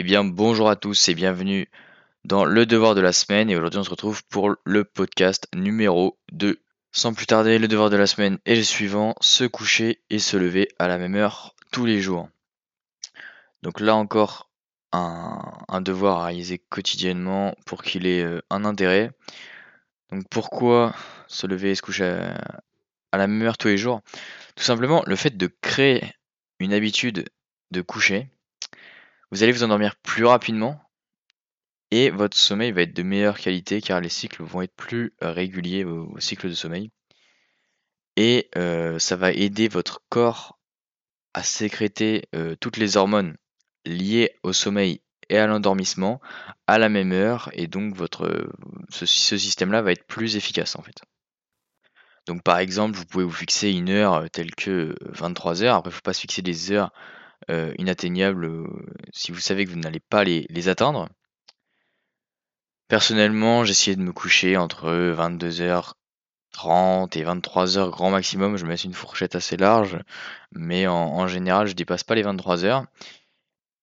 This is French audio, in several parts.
Eh bien, bonjour à tous et bienvenue dans le devoir de la semaine. Et aujourd'hui, on se retrouve pour le podcast numéro 2. Sans plus tarder, le devoir de la semaine est le suivant se coucher et se lever à la même heure tous les jours. Donc là encore, un, devoir à réaliser quotidiennement pour qu'il ait euh, un intérêt. Donc pourquoi se lever et se coucher à, à la même heure tous les jours? Tout simplement, le fait de créer une habitude de coucher vous allez vous endormir plus rapidement et votre sommeil va être de meilleure qualité car les cycles vont être plus euh, réguliers, vos, cycles de sommeil. Et euh, ça va aider votre corps à sécréter euh, toutes les hormones liées au sommeil et à l'endormissement à la même heure et donc ce, ce système-là va être plus efficace en fait. Donc par exemple, vous pouvez vous fixer une heure telle que 23 heures. Après, il ne faut pas se fixer des heures euh, inatteignables euh, si vous savez que vous n'allez pas les, atteindre. Personnellement, j'essayais de me coucher entre 22h30 et 23h grand maximum. Je me laisse une fourchette assez large, mais en, général, je dépasse pas les 23h.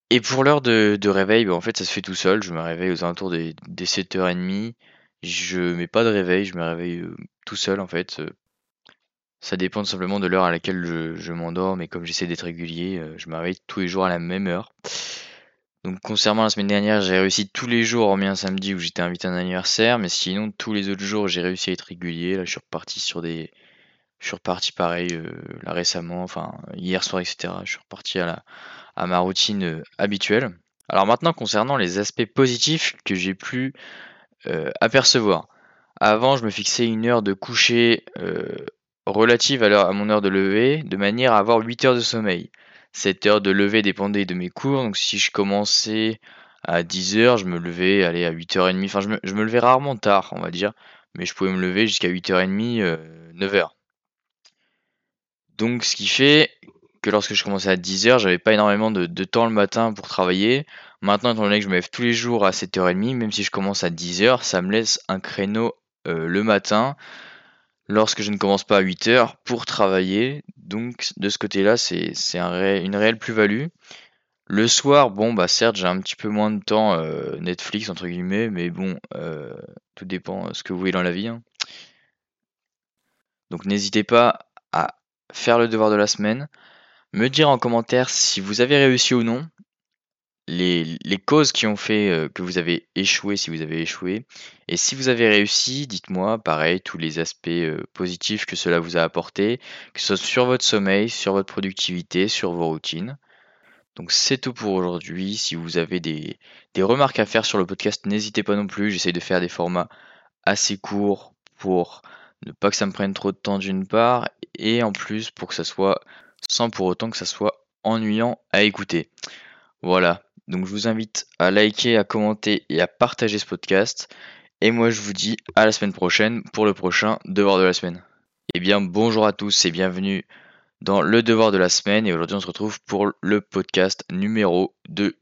Et pour l'heure de, réveil, bah, en fait, ça se fait tout seul. Je me réveille aux alentours des, 7h30. Je mets pas de réveil, je me réveille euh, tout seul en fait. Ça dépend simplement de l'heure à laquelle je, m'endors, mais comme j'essaie d'être régulier, euh, je réveille tous les jours à la même heure. Donc concernant la semaine dernière, j'ai réussi tous les jours, hormis un samedi où j'étais invité à un anniversaire, mais sinon tous les autres jours j'ai réussi à être régulier. Là je suis reparti sur des. Je suis reparti pareil euh, là récemment, enfin hier soir, etc. Je suis reparti à, la, à ma routine euh, habituelle. Alors maintenant concernant les aspects positifs que j'ai pu apercevoir. Avant je me fixais une heure de coucher relative à, mon heure de lever, de manière à avoir 8 heures de sommeil. Cette heure de lever dépendait de mes cours, donc si je commençais à 10 heures, je me levais allez, à 8h30, enfin je me, je me levais rarement tard, on va dire, mais je pouvais me lever jusqu'à 8h30, 9h. Euh, donc ce qui fait que lorsque je commençais à 10h, j'avais pas énormément de, temps le matin pour travailler. Maintenant, étant donné que je me lève tous les jours à 7h30, même si je commence à 10h, ça me laisse un créneau euh, le matin lorsque je ne commence pas à 8 heures pour travailler. Donc de ce côté-là, c'est une réelle plus-value. Le soir, bon bah certes j'ai un petit peu moins de temps euh, Netflix entre guillemets, mais bon, euh, tout dépend de ce que vous voulez dans la vie. Hein. Donc n'hésitez pas à faire le devoir de la semaine, me dire en commentaire si vous avez réussi ou non, les, causes qui ont fait euh, que vous avez échoué si vous avez échoué. Et si vous avez réussi, dites-moi, pareil, tous les aspects euh, positifs que cela vous a apporté, que ce soit sur votre sommeil, sur votre productivité, sur vos routines. Donc c'est tout pour aujourd'hui. Si vous avez des, des, remarques à faire sur le podcast, n'hésitez pas non plus. J'essaie de faire des formats assez courts pour ne pas que ça me prenne trop de temps d'une part, et en plus pour que ça soit sans pour autant que ça soit ennuyant à écouter. Voilà, donc je vous invite à liker, à commenter et à partager ce podcast. Et moi je vous dis à la semaine prochaine pour le prochain devoir de la semaine. Eh bien bonjour à tous et bienvenue dans le devoir de la semaine. Et aujourd'hui on se retrouve pour le podcast numéro 2.